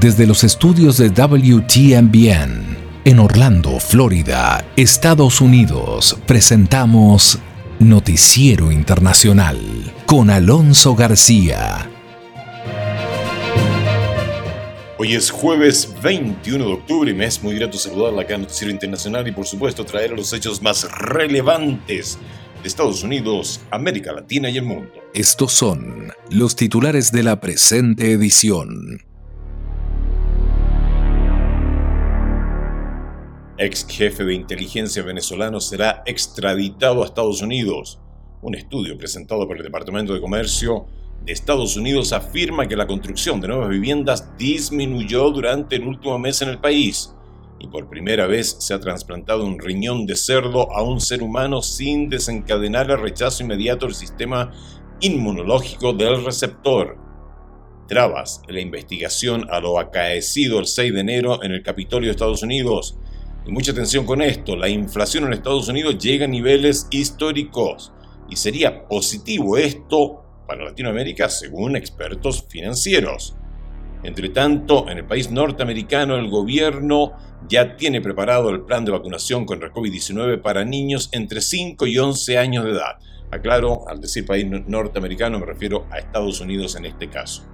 desde los estudios de WTMBN en Orlando, Florida, Estados Unidos, presentamos Noticiero Internacional con Alonso García. Hoy es jueves 21 de octubre y me es muy grato saludarla acá en Noticiero Internacional y por supuesto traer los hechos más relevantes de Estados Unidos, América Latina y el mundo. Estos son los titulares de la presente edición. Ex jefe de inteligencia venezolano será extraditado a Estados Unidos. Un estudio presentado por el Departamento de Comercio de Estados Unidos afirma que la construcción de nuevas viviendas disminuyó durante el último mes en el país y por primera vez se ha trasplantado un riñón de cerdo a un ser humano sin desencadenar el rechazo inmediato del sistema inmunológico del receptor. Trabas la investigación a lo acaecido el 6 de enero en el Capitolio de Estados Unidos y mucha atención con esto, la inflación en Estados Unidos llega a niveles históricos y sería positivo esto para Latinoamérica según expertos financieros. Entre tanto, en el país norteamericano el gobierno ya tiene preparado el plan de vacunación contra COVID-19 para niños entre 5 y 11 años de edad. Aclaro, al decir país norteamericano me refiero a Estados Unidos en este caso.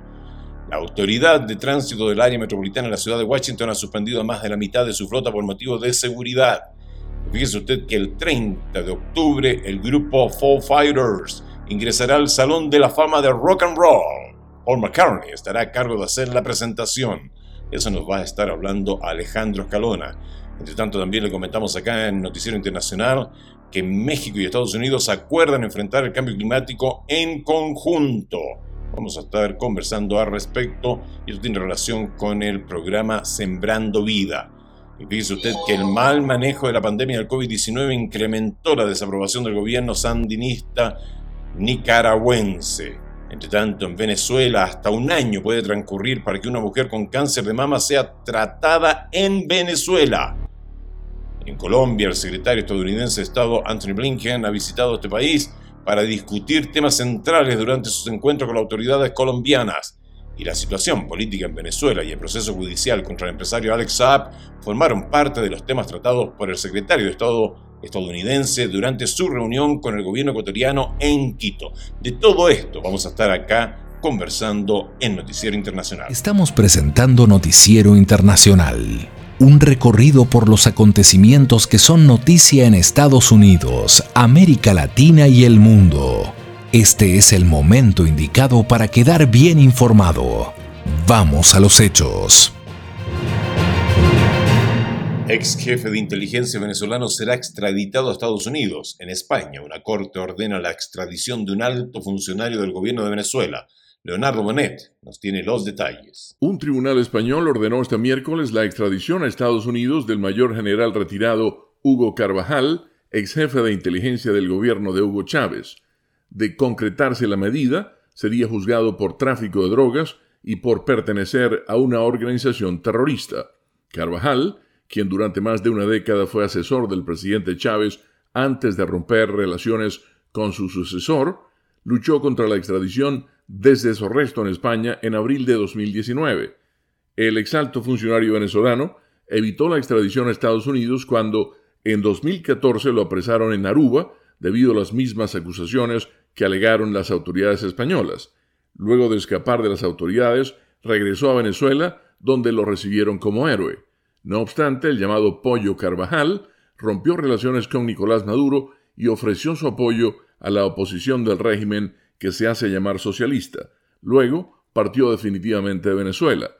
La autoridad de tránsito del área metropolitana de la ciudad de Washington ha suspendido a más de la mitad de su flota por motivos de seguridad. Fíjese usted que el 30 de octubre el grupo Fall Fighters ingresará al Salón de la Fama de Rock and Roll. Paul McCartney estará a cargo de hacer la presentación. Eso nos va a estar hablando Alejandro Escalona. Entre tanto, también le comentamos acá en Noticiero Internacional que México y Estados Unidos acuerdan enfrentar el cambio climático en conjunto. Vamos a estar conversando al respecto y esto tiene relación con el programa Sembrando Vida. Y fíjese usted que el mal manejo de la pandemia del COVID-19 incrementó la desaprobación del gobierno sandinista nicaragüense. Entre tanto, en Venezuela hasta un año puede transcurrir para que una mujer con cáncer de mama sea tratada en Venezuela. En Colombia, el secretario estadounidense de Estado Anthony Blinken ha visitado este país para discutir temas centrales durante sus encuentros con las autoridades colombianas. Y la situación política en Venezuela y el proceso judicial contra el empresario Alex Saab formaron parte de los temas tratados por el secretario de Estado estadounidense durante su reunión con el gobierno ecuatoriano en Quito. De todo esto vamos a estar acá conversando en Noticiero Internacional. Estamos presentando Noticiero Internacional un recorrido por los acontecimientos que son noticia en Estados Unidos, América Latina y el mundo. Este es el momento indicado para quedar bien informado. Vamos a los hechos. Ex jefe de inteligencia venezolano será extraditado a Estados Unidos. En España, una corte ordena la extradición de un alto funcionario del gobierno de Venezuela, Leonardo Bonet nos tiene los detalles. Un tribunal español ordenó este miércoles la extradición a Estados Unidos del mayor general retirado Hugo Carvajal, ex jefe de inteligencia del gobierno de Hugo Chávez. De concretarse la medida, sería juzgado por tráfico de drogas y por pertenecer a una organización terrorista. Carvajal, quien durante más de una década fue asesor del presidente Chávez antes de romper relaciones con su sucesor, luchó contra la extradición desde su arresto en España en abril de 2019. El exalto funcionario venezolano evitó la extradición a Estados Unidos cuando en 2014 lo apresaron en Aruba debido a las mismas acusaciones que alegaron las autoridades españolas. Luego de escapar de las autoridades, regresó a Venezuela, donde lo recibieron como héroe. No obstante, el llamado Pollo Carvajal rompió relaciones con Nicolás Maduro y ofreció su apoyo a la oposición del régimen que se hace llamar socialista. Luego partió definitivamente de Venezuela.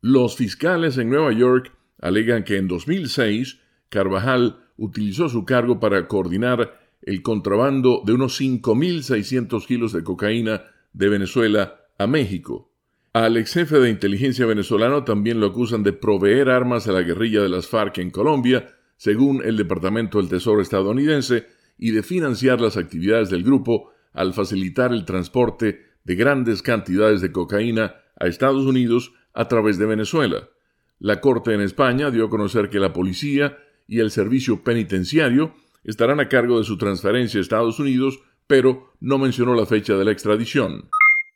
Los fiscales en Nueva York alegan que en 2006 Carvajal utilizó su cargo para coordinar el contrabando de unos 5.600 kilos de cocaína de Venezuela a México. Al ex jefe de inteligencia venezolano también lo acusan de proveer armas a la guerrilla de las FARC en Colombia, según el Departamento del Tesoro estadounidense, y de financiar las actividades del grupo al facilitar el transporte de grandes cantidades de cocaína a Estados Unidos a través de Venezuela. La Corte en España dio a conocer que la policía y el servicio penitenciario estarán a cargo de su transferencia a Estados Unidos, pero no mencionó la fecha de la extradición.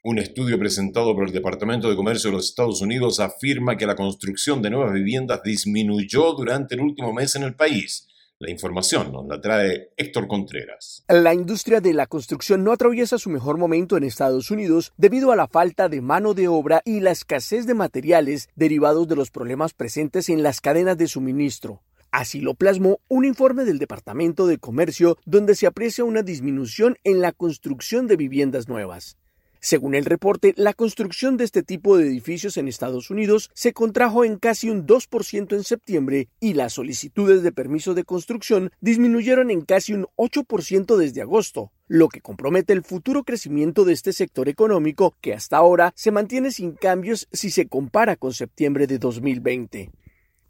Un estudio presentado por el Departamento de Comercio de los Estados Unidos afirma que la construcción de nuevas viviendas disminuyó durante el último mes en el país. La información nos la trae Héctor Contreras. La industria de la construcción no atraviesa su mejor momento en Estados Unidos debido a la falta de mano de obra y la escasez de materiales derivados de los problemas presentes en las cadenas de suministro. Así lo plasmó un informe del Departamento de Comercio donde se aprecia una disminución en la construcción de viviendas nuevas. Según el reporte, la construcción de este tipo de edificios en Estados Unidos se contrajo en casi un 2% en septiembre y las solicitudes de permiso de construcción disminuyeron en casi un 8% desde agosto, lo que compromete el futuro crecimiento de este sector económico que hasta ahora se mantiene sin cambios si se compara con septiembre de 2020.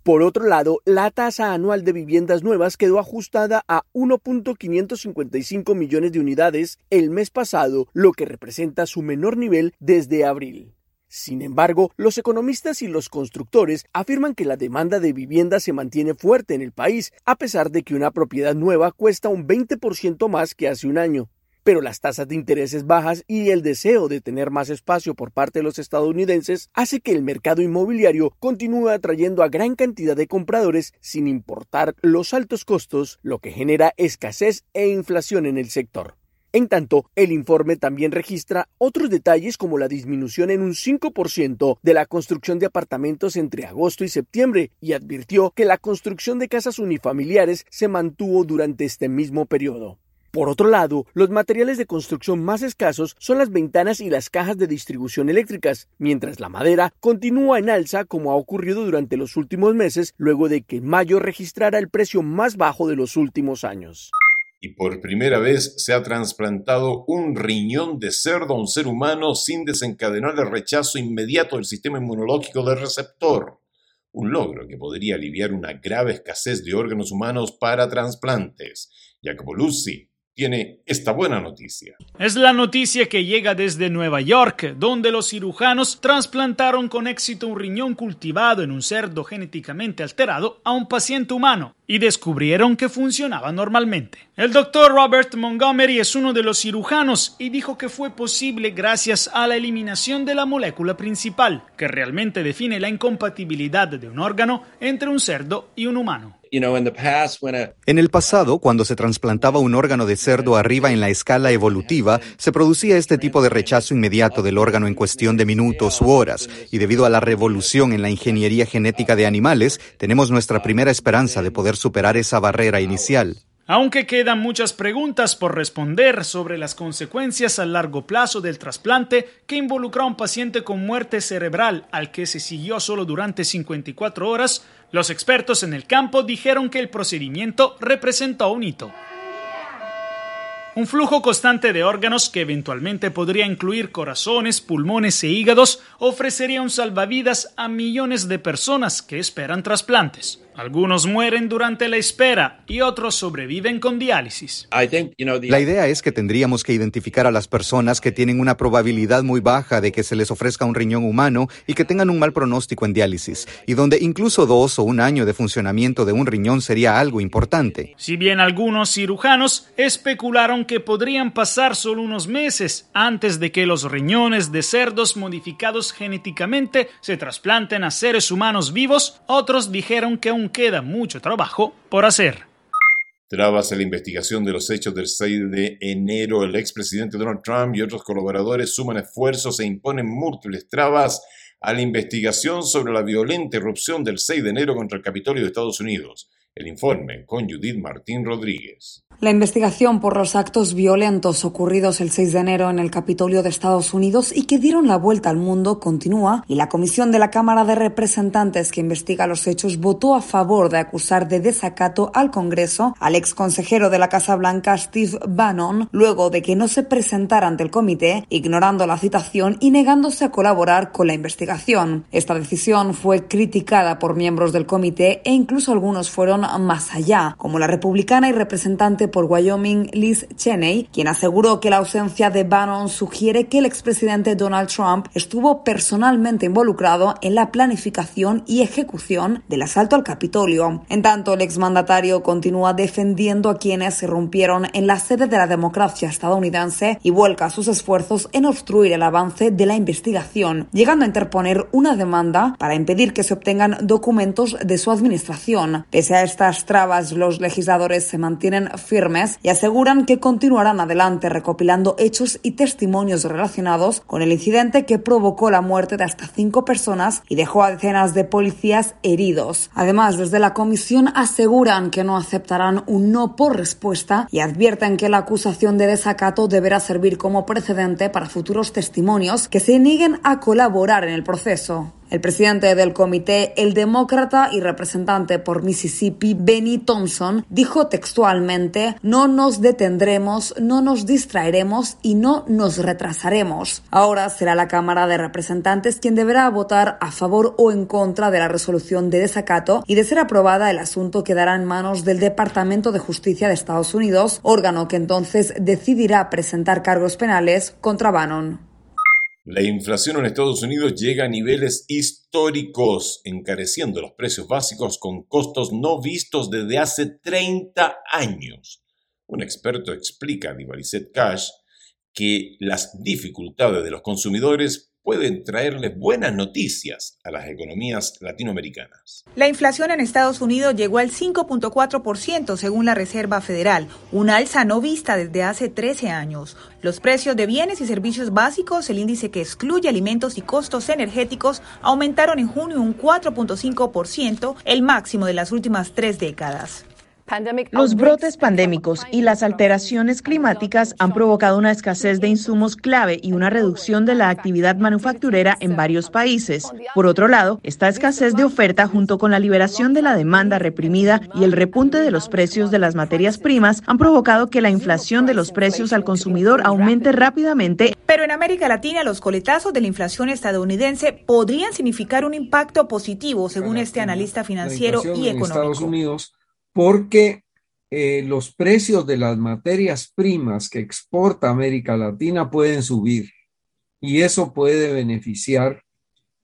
Por otro lado, la tasa anual de viviendas nuevas quedó ajustada a 1.555 millones de unidades el mes pasado, lo que representa su menor nivel desde abril. Sin embargo, los economistas y los constructores afirman que la demanda de vivienda se mantiene fuerte en el país, a pesar de que una propiedad nueva cuesta un 20% más que hace un año pero las tasas de intereses bajas y el deseo de tener más espacio por parte de los estadounidenses hace que el mercado inmobiliario continúe atrayendo a gran cantidad de compradores sin importar los altos costos, lo que genera escasez e inflación en el sector. En tanto, el informe también registra otros detalles como la disminución en un 5% de la construcción de apartamentos entre agosto y septiembre y advirtió que la construcción de casas unifamiliares se mantuvo durante este mismo periodo. Por otro lado, los materiales de construcción más escasos son las ventanas y las cajas de distribución eléctricas, mientras la madera continúa en alza como ha ocurrido durante los últimos meses luego de que mayo registrara el precio más bajo de los últimos años. Y por primera vez se ha trasplantado un riñón de cerdo a un ser humano sin desencadenar el rechazo inmediato del sistema inmunológico del receptor. Un logro que podría aliviar una grave escasez de órganos humanos para trasplantes. Jacopo Luzzi tiene esta buena noticia. Es la noticia que llega desde Nueva York, donde los cirujanos trasplantaron con éxito un riñón cultivado en un cerdo genéticamente alterado a un paciente humano y descubrieron que funcionaba normalmente. El doctor Robert Montgomery es uno de los cirujanos y dijo que fue posible gracias a la eliminación de la molécula principal, que realmente define la incompatibilidad de un órgano entre un cerdo y un humano. En el pasado, cuando se trasplantaba un órgano de cerdo arriba en la escala evolutiva, se producía este tipo de rechazo inmediato del órgano en cuestión de minutos u horas, y debido a la revolución en la ingeniería genética de animales, tenemos nuestra primera esperanza de poder superar esa barrera inicial. Aunque quedan muchas preguntas por responder sobre las consecuencias a largo plazo del trasplante que involucró a un paciente con muerte cerebral al que se siguió solo durante 54 horas, los expertos en el campo dijeron que el procedimiento representó un hito. Un flujo constante de órganos que eventualmente podría incluir corazones, pulmones e hígados ofrecería un salvavidas a millones de personas que esperan trasplantes. Algunos mueren durante la espera y otros sobreviven con diálisis. La idea es que tendríamos que identificar a las personas que tienen una probabilidad muy baja de que se les ofrezca un riñón humano y que tengan un mal pronóstico en diálisis, y donde incluso dos o un año de funcionamiento de un riñón sería algo importante. Si bien algunos cirujanos especularon que podrían pasar solo unos meses antes de que los riñones de cerdos modificados genéticamente se trasplanten a seres humanos vivos, otros dijeron que queda mucho trabajo por hacer. Trabas a la investigación de los hechos del 6 de enero, el expresidente Donald Trump y otros colaboradores suman esfuerzos e imponen múltiples trabas a la investigación sobre la violenta irrupción del 6 de enero contra el Capitolio de Estados Unidos. El informe con Judith Martín Rodríguez. La investigación por los actos violentos ocurridos el 6 de enero en el Capitolio de Estados Unidos y que dieron la vuelta al mundo continúa y la Comisión de la Cámara de Representantes que investiga los hechos votó a favor de acusar de desacato al Congreso al ex consejero de la Casa Blanca Steve Bannon luego de que no se presentara ante el comité, ignorando la citación y negándose a colaborar con la investigación. Esta decisión fue criticada por miembros del comité e incluso algunos fueron más allá, como la republicana y representante por Wyoming, Liz Cheney, quien aseguró que la ausencia de Bannon sugiere que el expresidente Donald Trump estuvo personalmente involucrado en la planificación y ejecución del asalto al Capitolio. En tanto, el exmandatario continúa defendiendo a quienes se rompieron en la sede de la democracia estadounidense y vuelca sus esfuerzos en obstruir el avance de la investigación, llegando a interponer una demanda para impedir que se obtengan documentos de su administración. Pese a estas trabas, los legisladores se mantienen firmes y aseguran que continuarán adelante recopilando hechos y testimonios relacionados con el incidente que provocó la muerte de hasta cinco personas y dejó a decenas de policías heridos. Además, desde la comisión aseguran que no aceptarán un no por respuesta y advierten que la acusación de desacato deberá servir como precedente para futuros testimonios que se nieguen a colaborar en el proceso. El presidente del comité, el demócrata y representante por Mississippi, Benny Thompson, dijo textualmente, no nos detendremos, no nos distraeremos y no nos retrasaremos. Ahora será la Cámara de Representantes quien deberá votar a favor o en contra de la resolución de desacato y de ser aprobada el asunto quedará en manos del Departamento de Justicia de Estados Unidos, órgano que entonces decidirá presentar cargos penales contra Bannon. La inflación en Estados Unidos llega a niveles históricos, encareciendo los precios básicos con costos no vistos desde hace 30 años. Un experto explica Divalicet Cash que las dificultades de los consumidores pueden traerle buenas noticias a las economías latinoamericanas. La inflación en Estados Unidos llegó al 5.4% según la Reserva Federal, una alza no vista desde hace 13 años. Los precios de bienes y servicios básicos, el índice que excluye alimentos y costos energéticos, aumentaron en junio un 4.5%, el máximo de las últimas tres décadas. Los brotes pandémicos y las alteraciones climáticas han provocado una escasez de insumos clave y una reducción de la actividad manufacturera en varios países. Por otro lado, esta escasez de oferta junto con la liberación de la demanda reprimida y el repunte de los precios de las materias primas han provocado que la inflación de los precios al consumidor aumente rápidamente. Pero en América Latina los coletazos de la inflación estadounidense podrían significar un impacto positivo, según este analista financiero y económico porque eh, los precios de las materias primas que exporta América Latina pueden subir y eso puede beneficiar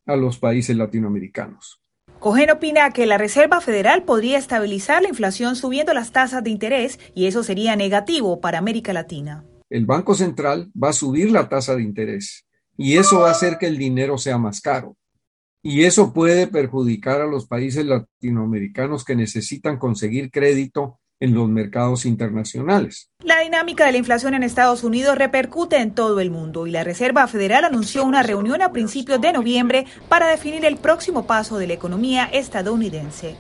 a los países latinoamericanos. Cogen opina que la Reserva Federal podría estabilizar la inflación subiendo las tasas de interés y eso sería negativo para América Latina. El Banco Central va a subir la tasa de interés y eso va a hacer que el dinero sea más caro y eso puede perjudicar a los países latinoamericanos que necesitan conseguir crédito en los mercados internacionales. La dinámica de la inflación en Estados Unidos repercute en todo el mundo y la Reserva Federal anunció una reunión a principios de noviembre para definir el próximo paso de la economía estadounidense.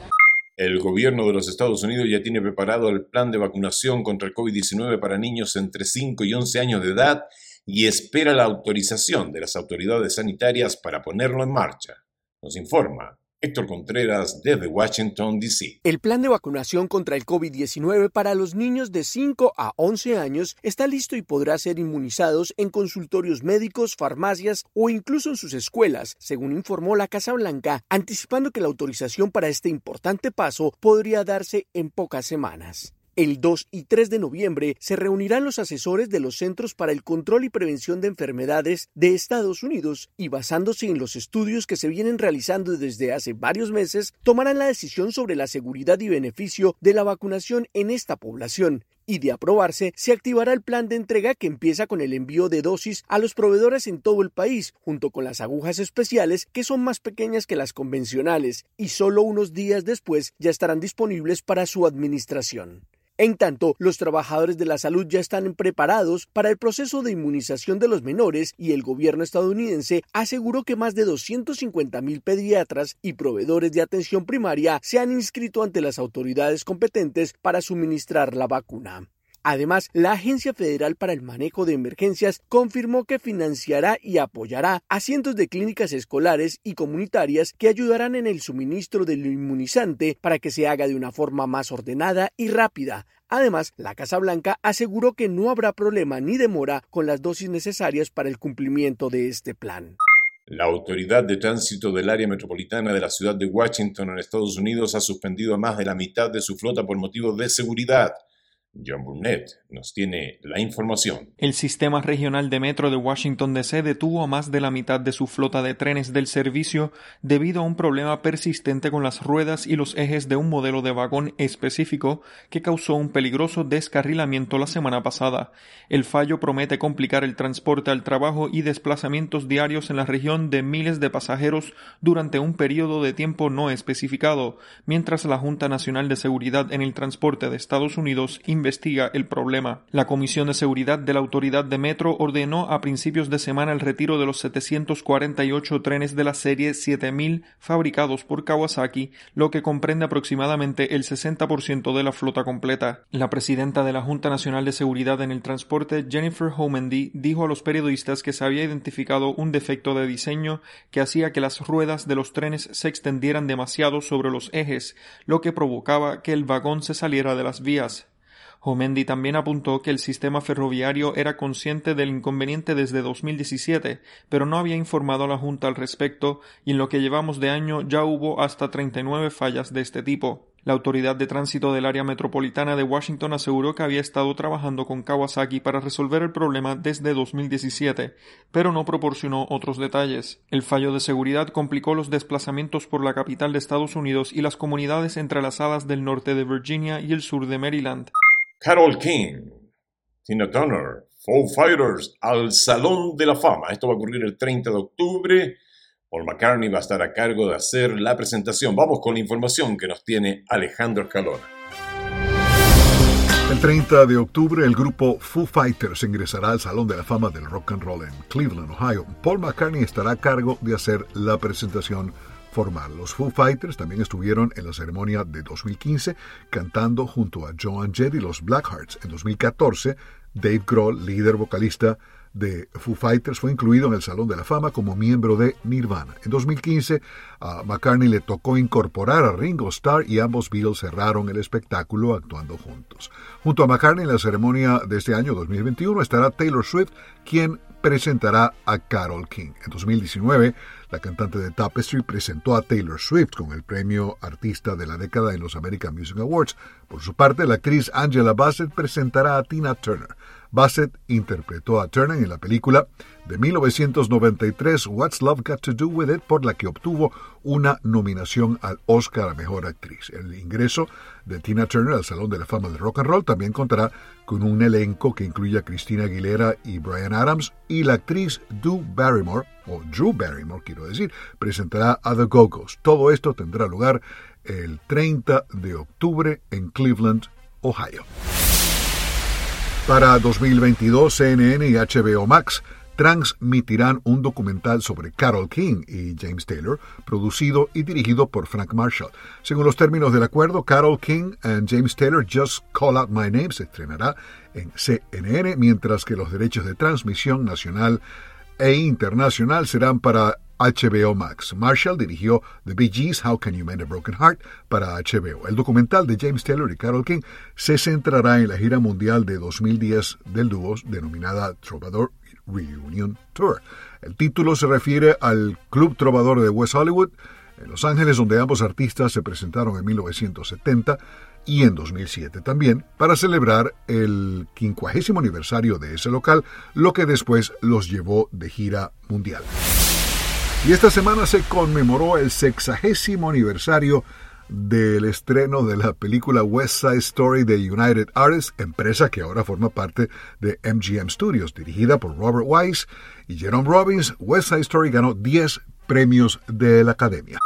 El gobierno de los Estados Unidos ya tiene preparado el plan de vacunación contra el COVID-19 para niños entre 5 y 11 años de edad y espera la autorización de las autoridades sanitarias para ponerlo en marcha. Nos informa Héctor Contreras desde Washington, D.C. El plan de vacunación contra el COVID-19 para los niños de 5 a 11 años está listo y podrá ser inmunizados en consultorios médicos, farmacias o incluso en sus escuelas, según informó la Casa Blanca, anticipando que la autorización para este importante paso podría darse en pocas semanas. El 2 y 3 de noviembre se reunirán los asesores de los Centros para el Control y Prevención de Enfermedades de Estados Unidos y basándose en los estudios que se vienen realizando desde hace varios meses, tomarán la decisión sobre la seguridad y beneficio de la vacunación en esta población. Y de aprobarse, se activará el plan de entrega que empieza con el envío de dosis a los proveedores en todo el país, junto con las agujas especiales que son más pequeñas que las convencionales, y solo unos días después ya estarán disponibles para su administración. En tanto, los trabajadores de la salud ya están preparados para el proceso de inmunización de los menores y el gobierno estadounidense aseguró que más de 250 mil pediatras y proveedores de atención primaria se han inscrito ante las autoridades competentes para suministrar la vacuna. Además, la Agencia Federal para el Manejo de Emergencias confirmó que financiará y apoyará a cientos de clínicas escolares y comunitarias que ayudarán en el suministro del inmunizante para que se haga de una forma más ordenada y rápida. Además, la Casa Blanca aseguró que no habrá problema ni demora con las dosis necesarias para el cumplimiento de este plan. La Autoridad de Tránsito del Área Metropolitana de la Ciudad de Washington en Estados Unidos ha suspendido a más de la mitad de su flota por motivos de seguridad. John Burnett nos tiene la información. El sistema regional de metro de Washington DC detuvo a más de la mitad de su flota de trenes del servicio debido a un problema persistente con las ruedas y los ejes de un modelo de vagón específico que causó un peligroso descarrilamiento la semana pasada. El fallo promete complicar el transporte al trabajo y desplazamientos diarios en la región de miles de pasajeros durante un periodo de tiempo no especificado, mientras la Junta Nacional de Seguridad en el Transporte de Estados Unidos investiga el problema. La Comisión de Seguridad de la Autoridad de Metro ordenó a principios de semana el retiro de los 748 trenes de la serie 7000 fabricados por Kawasaki, lo que comprende aproximadamente el 60% de la flota completa. La presidenta de la Junta Nacional de Seguridad en el Transporte, Jennifer Homendy, dijo a los periodistas que se había identificado un defecto de diseño que hacía que las ruedas de los trenes se extendieran demasiado sobre los ejes, lo que provocaba que el vagón se saliera de las vías. Jomendi también apuntó que el sistema ferroviario era consciente del inconveniente desde 2017, pero no había informado a la Junta al respecto y en lo que llevamos de año ya hubo hasta 39 fallas de este tipo. La Autoridad de Tránsito del Área Metropolitana de Washington aseguró que había estado trabajando con Kawasaki para resolver el problema desde 2017, pero no proporcionó otros detalles. El fallo de seguridad complicó los desplazamientos por la capital de Estados Unidos y las comunidades entrelazadas del norte de Virginia y el sur de Maryland. Carol King, Tina Turner, Foo Fighters al Salón de la Fama. Esto va a ocurrir el 30 de octubre. Paul McCartney va a estar a cargo de hacer la presentación. Vamos con la información que nos tiene Alejandro Escalona. El 30 de octubre el grupo Foo Fighters ingresará al Salón de la Fama del Rock and Roll en Cleveland, Ohio. Paul McCartney estará a cargo de hacer la presentación los Foo Fighters también estuvieron en la ceremonia de 2015 cantando junto a Joan Jett y los Blackhearts. En 2014, Dave Grohl, líder vocalista de Foo Fighters, fue incluido en el Salón de la Fama como miembro de Nirvana. En 2015, a McCartney le tocó incorporar a Ringo Starr y ambos Beatles cerraron el espectáculo actuando juntos. Junto a McCartney en la ceremonia de este año 2021 estará Taylor Swift, quien presentará a Carol King. En 2019, la cantante de Tapestry presentó a Taylor Swift con el premio Artista de la Década en los American Music Awards. Por su parte, la actriz Angela Bassett presentará a Tina Turner. Bassett interpretó a Turner en la película de 1993 What's Love Got to Do With It, por la que obtuvo una nominación al Oscar a Mejor Actriz. El ingreso de Tina Turner al Salón de la Fama del Rock and Roll también contará con un elenco que incluye a Christina Aguilera y Brian Adams y la actriz Drew Barrymore, o Drew Barrymore quiero decir, presentará a The Go-Go's. Todo esto tendrá lugar el 30 de octubre en Cleveland, Ohio. Para 2022, CNN y HBO Max transmitirán un documental sobre Carol King y James Taylor, producido y dirigido por Frank Marshall. Según los términos del acuerdo, Carol King and James Taylor Just Call Out My Name se estrenará en CNN, mientras que los derechos de transmisión nacional e internacional serán para HBO Max. Marshall dirigió The Bee Gees, How Can You Mend a Broken Heart para HBO. El documental de James Taylor y Carol King se centrará en la gira mundial de 2010 del dúo denominada Trovador Reunion Tour. El título se refiere al Club Trovador de West Hollywood, en Los Ángeles, donde ambos artistas se presentaron en 1970 y en 2007 también, para celebrar el quincuagésimo aniversario de ese local, lo que después los llevó de gira mundial. Y esta semana se conmemoró el sexagésimo aniversario del estreno de la película West Side Story de United Artists, empresa que ahora forma parte de MGM Studios, dirigida por Robert Wise y Jerome Robbins. West Side Story ganó 10 premios de la Academia.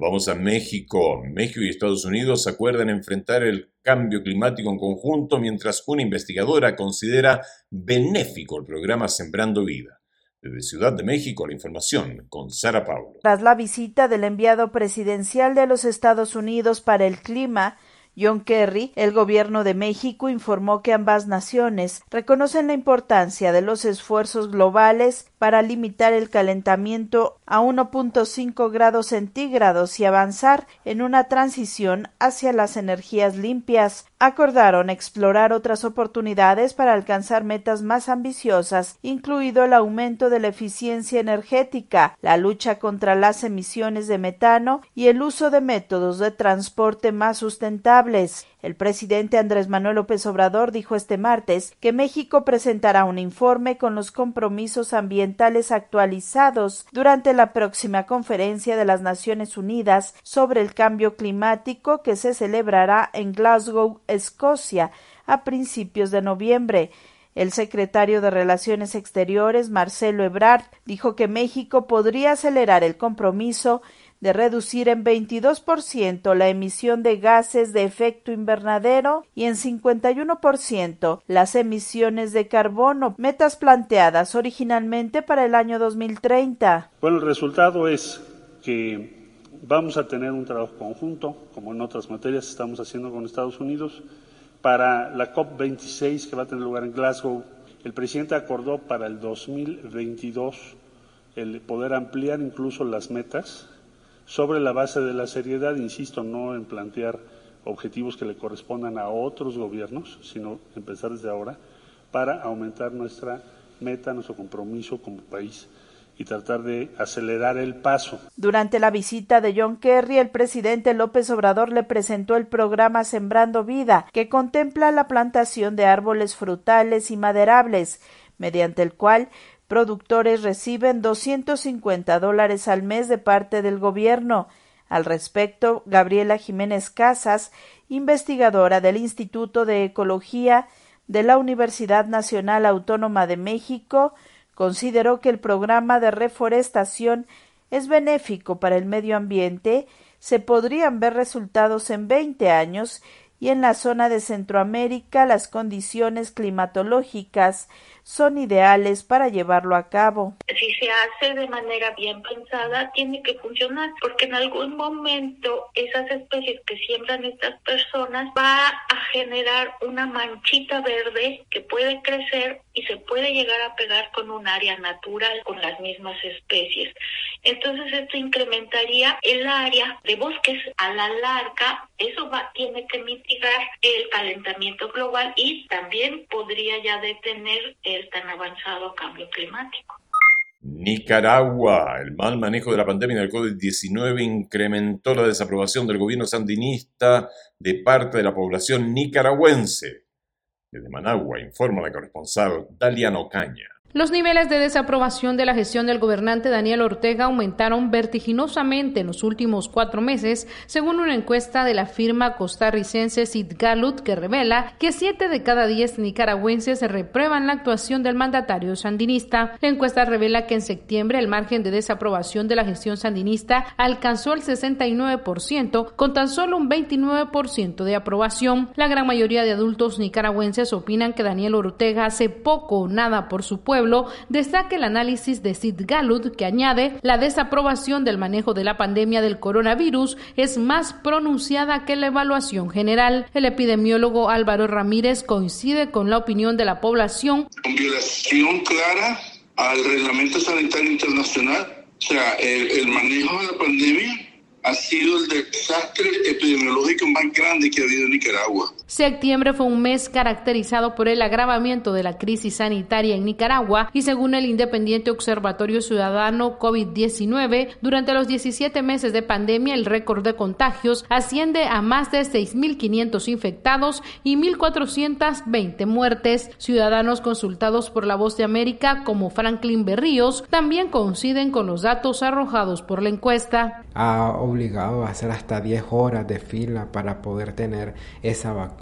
Vamos a México. México y Estados Unidos acuerdan enfrentar el cambio climático en conjunto mientras una investigadora considera benéfico el programa Sembrando Vida. Desde Ciudad de México, la información con Sara Paulo. Tras la visita del enviado presidencial de los Estados Unidos para el clima, John Kerry, el gobierno de México informó que ambas naciones reconocen la importancia de los esfuerzos globales para limitar el calentamiento a 1.5 grados centígrados y avanzar en una transición hacia las energías limpias. Acordaron explorar otras oportunidades para alcanzar metas más ambiciosas, incluido el aumento de la eficiencia energética, la lucha contra las emisiones de metano y el uso de métodos de transporte más sustentables. El presidente Andrés Manuel López Obrador dijo este martes que México presentará un informe con los compromisos ambientales actualizados durante la próxima conferencia de las Naciones Unidas sobre el cambio climático que se celebrará en Glasgow, Escocia, a principios de noviembre. El secretario de Relaciones Exteriores, Marcelo Ebrard, dijo que México podría acelerar el compromiso de reducir en 22% la emisión de gases de efecto invernadero y en 51% las emisiones de carbono, metas planteadas originalmente para el año 2030. Bueno, el resultado es que vamos a tener un trabajo conjunto, como en otras materias estamos haciendo con Estados Unidos, para la COP26 que va a tener lugar en Glasgow. El presidente acordó para el 2022 el poder ampliar incluso las metas sobre la base de la seriedad, insisto, no en plantear objetivos que le correspondan a otros gobiernos, sino empezar desde ahora para aumentar nuestra meta, nuestro compromiso como país y tratar de acelerar el paso. Durante la visita de John Kerry, el presidente López Obrador le presentó el programa Sembrando Vida, que contempla la plantación de árboles frutales y maderables, mediante el cual productores reciben 250 dólares al mes de parte del gobierno. Al respecto, Gabriela Jiménez Casas, investigadora del Instituto de Ecología de la Universidad Nacional Autónoma de México, consideró que el programa de reforestación es benéfico para el medio ambiente, se podrían ver resultados en 20 años y en la zona de Centroamérica las condiciones climatológicas son ideales para llevarlo a cabo. Si se hace de manera bien pensada, tiene que funcionar, porque en algún momento esas especies que siembran estas personas va a generar una manchita verde que puede crecer y se puede llegar a pegar con un área natural con las mismas especies. Entonces esto incrementaría el área de bosques a la larga. Eso va, tiene que mitigar el calentamiento global y también podría ya detener el tan avanzado cambio climático. Nicaragua. El mal manejo de la pandemia del COVID-19 incrementó la desaprobación del gobierno sandinista de parte de la población nicaragüense. Desde Managua informa la corresponsal Daliano Caña. Los niveles de desaprobación de la gestión del gobernante Daniel Ortega aumentaron vertiginosamente en los últimos cuatro meses, según una encuesta de la firma costarricense Sid Galut que revela que siete de cada diez nicaragüenses reprueban la actuación del mandatario sandinista. La encuesta revela que en septiembre el margen de desaprobación de la gestión sandinista alcanzó el 69%, con tan solo un 29% de aprobación. La gran mayoría de adultos nicaragüenses opinan que Daniel Ortega hace poco o nada por su pueblo destaca el análisis de Sid Galud que añade la desaprobación del manejo de la pandemia del coronavirus es más pronunciada que la evaluación general. El epidemiólogo Álvaro Ramírez coincide con la opinión de la población. Con violación clara al reglamento sanitario internacional, o sea, el manejo de la pandemia ha sido el desastre epidemiológico más grande que ha habido en Nicaragua. Septiembre fue un mes caracterizado por el agravamiento de la crisis sanitaria en Nicaragua y según el Independiente Observatorio Ciudadano COVID-19, durante los 17 meses de pandemia el récord de contagios asciende a más de 6.500 infectados y 1.420 muertes. Ciudadanos consultados por la Voz de América como Franklin Berríos también coinciden con los datos arrojados por la encuesta obligado a hacer hasta 10 horas de fila para poder tener esa vacuna.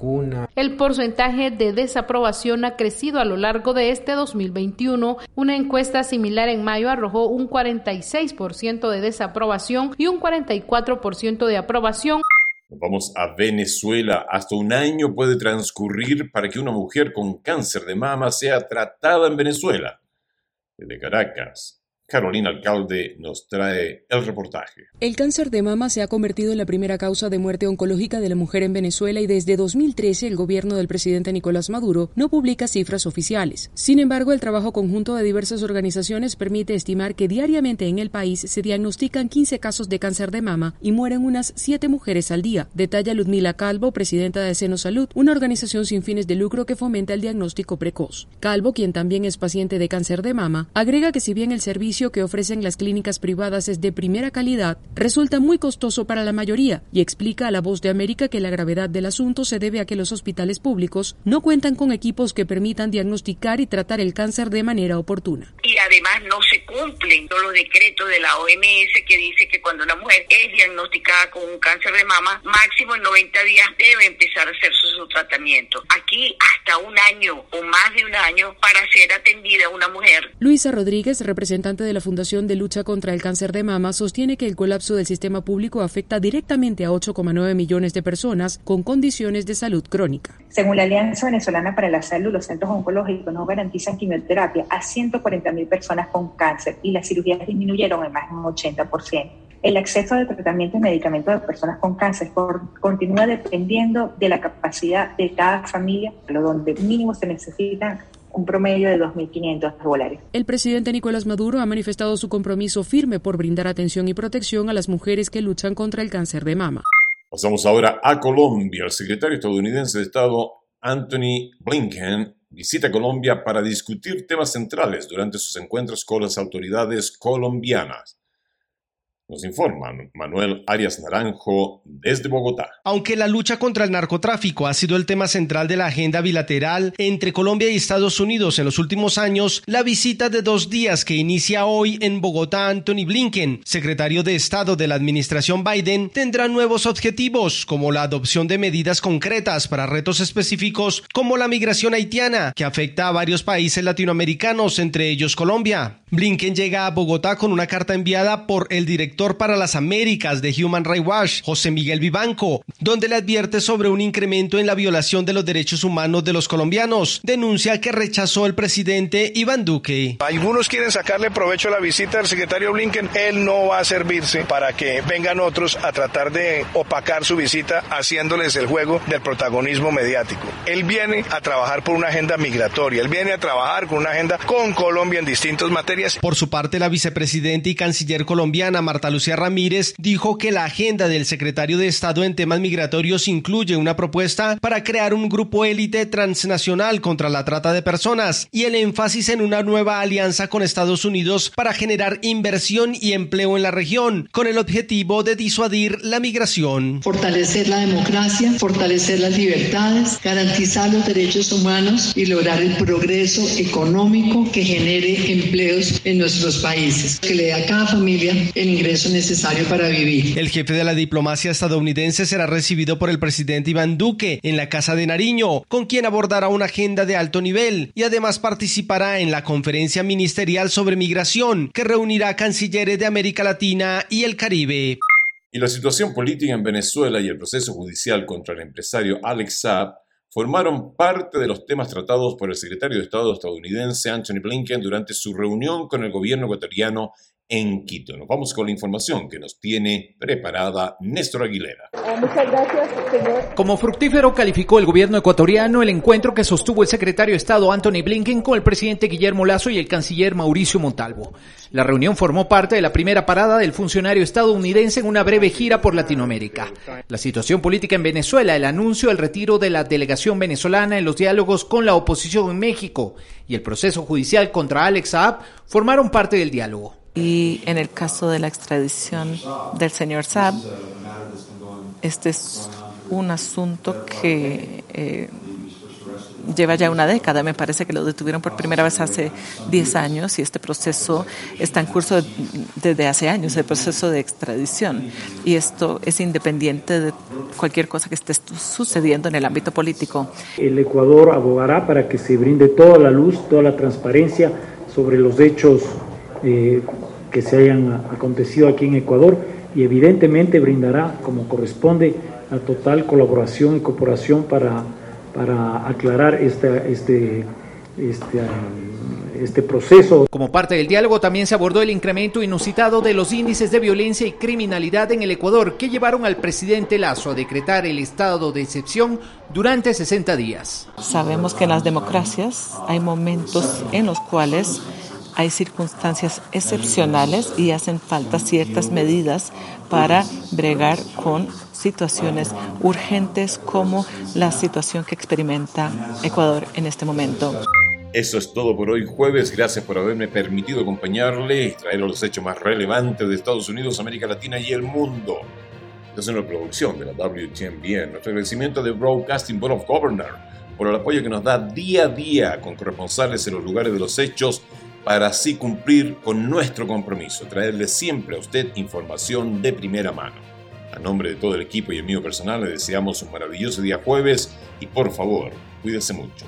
El porcentaje de desaprobación ha crecido a lo largo de este 2021. Una encuesta similar en mayo arrojó un 46% de desaprobación y un 44% de aprobación. Vamos a Venezuela. Hasta un año puede transcurrir para que una mujer con cáncer de mama sea tratada en Venezuela. Desde Caracas, Carolina Alcalde nos trae el reportaje. El cáncer de mama se ha convertido en la primera causa de muerte oncológica de la mujer en Venezuela y desde 2013 el gobierno del presidente Nicolás Maduro no publica cifras oficiales. Sin embargo, el trabajo conjunto de diversas organizaciones permite estimar que diariamente en el país se diagnostican 15 casos de cáncer de mama y mueren unas 7 mujeres al día, detalla Ludmila Calvo, presidenta de Seno Salud, una organización sin fines de lucro que fomenta el diagnóstico precoz. Calvo, quien también es paciente de cáncer de mama, agrega que si bien el servicio que ofrecen las clínicas privadas es de primera calidad, resulta muy costoso para la mayoría y explica a la voz de América que la gravedad del asunto se debe a que los hospitales públicos no cuentan con equipos que permitan diagnosticar y tratar el cáncer de manera oportuna. Y además no se cumplen todos los decretos de la OMS que dice que cuando una mujer es diagnosticada con un cáncer de mama, máximo en 90 días debe empezar a hacerse su tratamiento. Aquí hasta un año o más de un año para ser atendida una mujer. Luisa Rodríguez, representante de la Fundación de Lucha contra el Cáncer de Mama sostiene que el colapso del sistema público afecta directamente a 8,9 millones de personas con condiciones de salud crónica. Según la Alianza Venezolana para la Salud, los centros oncológicos no garantizan quimioterapia a 140 mil personas con cáncer y las cirugías disminuyeron en más de un 80%. El acceso al tratamiento y medicamentos de personas con cáncer continúa dependiendo de la capacidad de cada familia, lo donde mínimo se necesitan un promedio de 2.500 dólares. El presidente Nicolás Maduro ha manifestado su compromiso firme por brindar atención y protección a las mujeres que luchan contra el cáncer de mama. Pasamos ahora a Colombia. El secretario estadounidense de Estado Anthony Blinken visita Colombia para discutir temas centrales durante sus encuentros con las autoridades colombianas. Nos informa Manuel Arias Naranjo desde Bogotá. Aunque la lucha contra el narcotráfico ha sido el tema central de la agenda bilateral entre Colombia y Estados Unidos en los últimos años, la visita de dos días que inicia hoy en Bogotá Anthony Blinken, secretario de Estado de la administración Biden, tendrá nuevos objetivos como la adopción de medidas concretas para retos específicos como la migración haitiana que afecta a varios países latinoamericanos, entre ellos Colombia. Blinken llega a Bogotá con una carta enviada por el director para las Américas de Human Rights Watch, José Miguel Vivanco, donde le advierte sobre un incremento en la violación de los derechos humanos de los colombianos. Denuncia que rechazó el presidente Iván Duque. Algunos quieren sacarle provecho a la visita del secretario Blinken. Él no va a servirse para que vengan otros a tratar de opacar su visita haciéndoles el juego del protagonismo mediático. Él viene a trabajar por una agenda migratoria. Él viene a trabajar con una agenda con Colombia en distintos materias por su parte, la vicepresidenta y canciller colombiana Marta Lucía Ramírez dijo que la agenda del secretario de Estado en temas migratorios incluye una propuesta para crear un grupo élite transnacional contra la trata de personas y el énfasis en una nueva alianza con Estados Unidos para generar inversión y empleo en la región, con el objetivo de disuadir la migración. Fortalecer la democracia, fortalecer las libertades, garantizar los derechos humanos y lograr el progreso económico que genere empleos en nuestros países, que le dé a cada familia el ingreso necesario para vivir. El jefe de la diplomacia estadounidense será recibido por el presidente Iván Duque en la Casa de Nariño, con quien abordará una agenda de alto nivel y además participará en la conferencia ministerial sobre migración que reunirá cancilleres de América Latina y el Caribe. Y la situación política en Venezuela y el proceso judicial contra el empresario Alex Saab formaron parte de los temas tratados por el secretario de Estado estadounidense Anthony Blinken durante su reunión con el gobierno ecuatoriano en Quito. Nos vamos con la información que nos tiene preparada Néstor Aguilera. Ah, muchas gracias, señor. Como fructífero calificó el gobierno ecuatoriano el encuentro que sostuvo el secretario de Estado Anthony Blinken con el presidente Guillermo Lazo y el canciller Mauricio Montalvo. La reunión formó parte de la primera parada del funcionario estadounidense en una breve gira por Latinoamérica. La situación política en Venezuela, el anuncio del retiro de la delegación venezolana en los diálogos con la oposición en México y el proceso judicial contra Alex Saab formaron parte del diálogo. Y en el caso de la extradición del señor Saab, este es un asunto que eh, lleva ya una década. Me parece que lo detuvieron por primera vez hace 10 años y este proceso está en curso desde hace años, el proceso de extradición. Y esto es independiente de cualquier cosa que esté sucediendo en el ámbito político. El Ecuador abogará para que se brinde toda la luz, toda la transparencia sobre los hechos eh, que se hayan acontecido aquí en Ecuador y evidentemente brindará, como corresponde, la total colaboración y cooperación para, para aclarar esta, este, este, este proceso. Como parte del diálogo también se abordó el incremento inusitado de los índices de violencia y criminalidad en el Ecuador que llevaron al presidente Lazo a decretar el estado de excepción durante 60 días. Sabemos que en las democracias hay momentos en los cuales hay circunstancias excepcionales y hacen falta ciertas medidas para bregar con situaciones urgentes como la situación que experimenta Ecuador en este momento. Eso es todo por hoy jueves. Gracias por haberme permitido acompañarle y traer los hechos más relevantes de Estados Unidos, América Latina y el mundo. Es una producción de la WTMBN. Nuestro agradecimiento de Broadcasting Board of Governors por el apoyo que nos da día a día con corresponsales en los lugares de los hechos para así cumplir con nuestro compromiso, traerle siempre a usted información de primera mano. A nombre de todo el equipo y el mío personal le deseamos un maravilloso día jueves y por favor, cuídese mucho.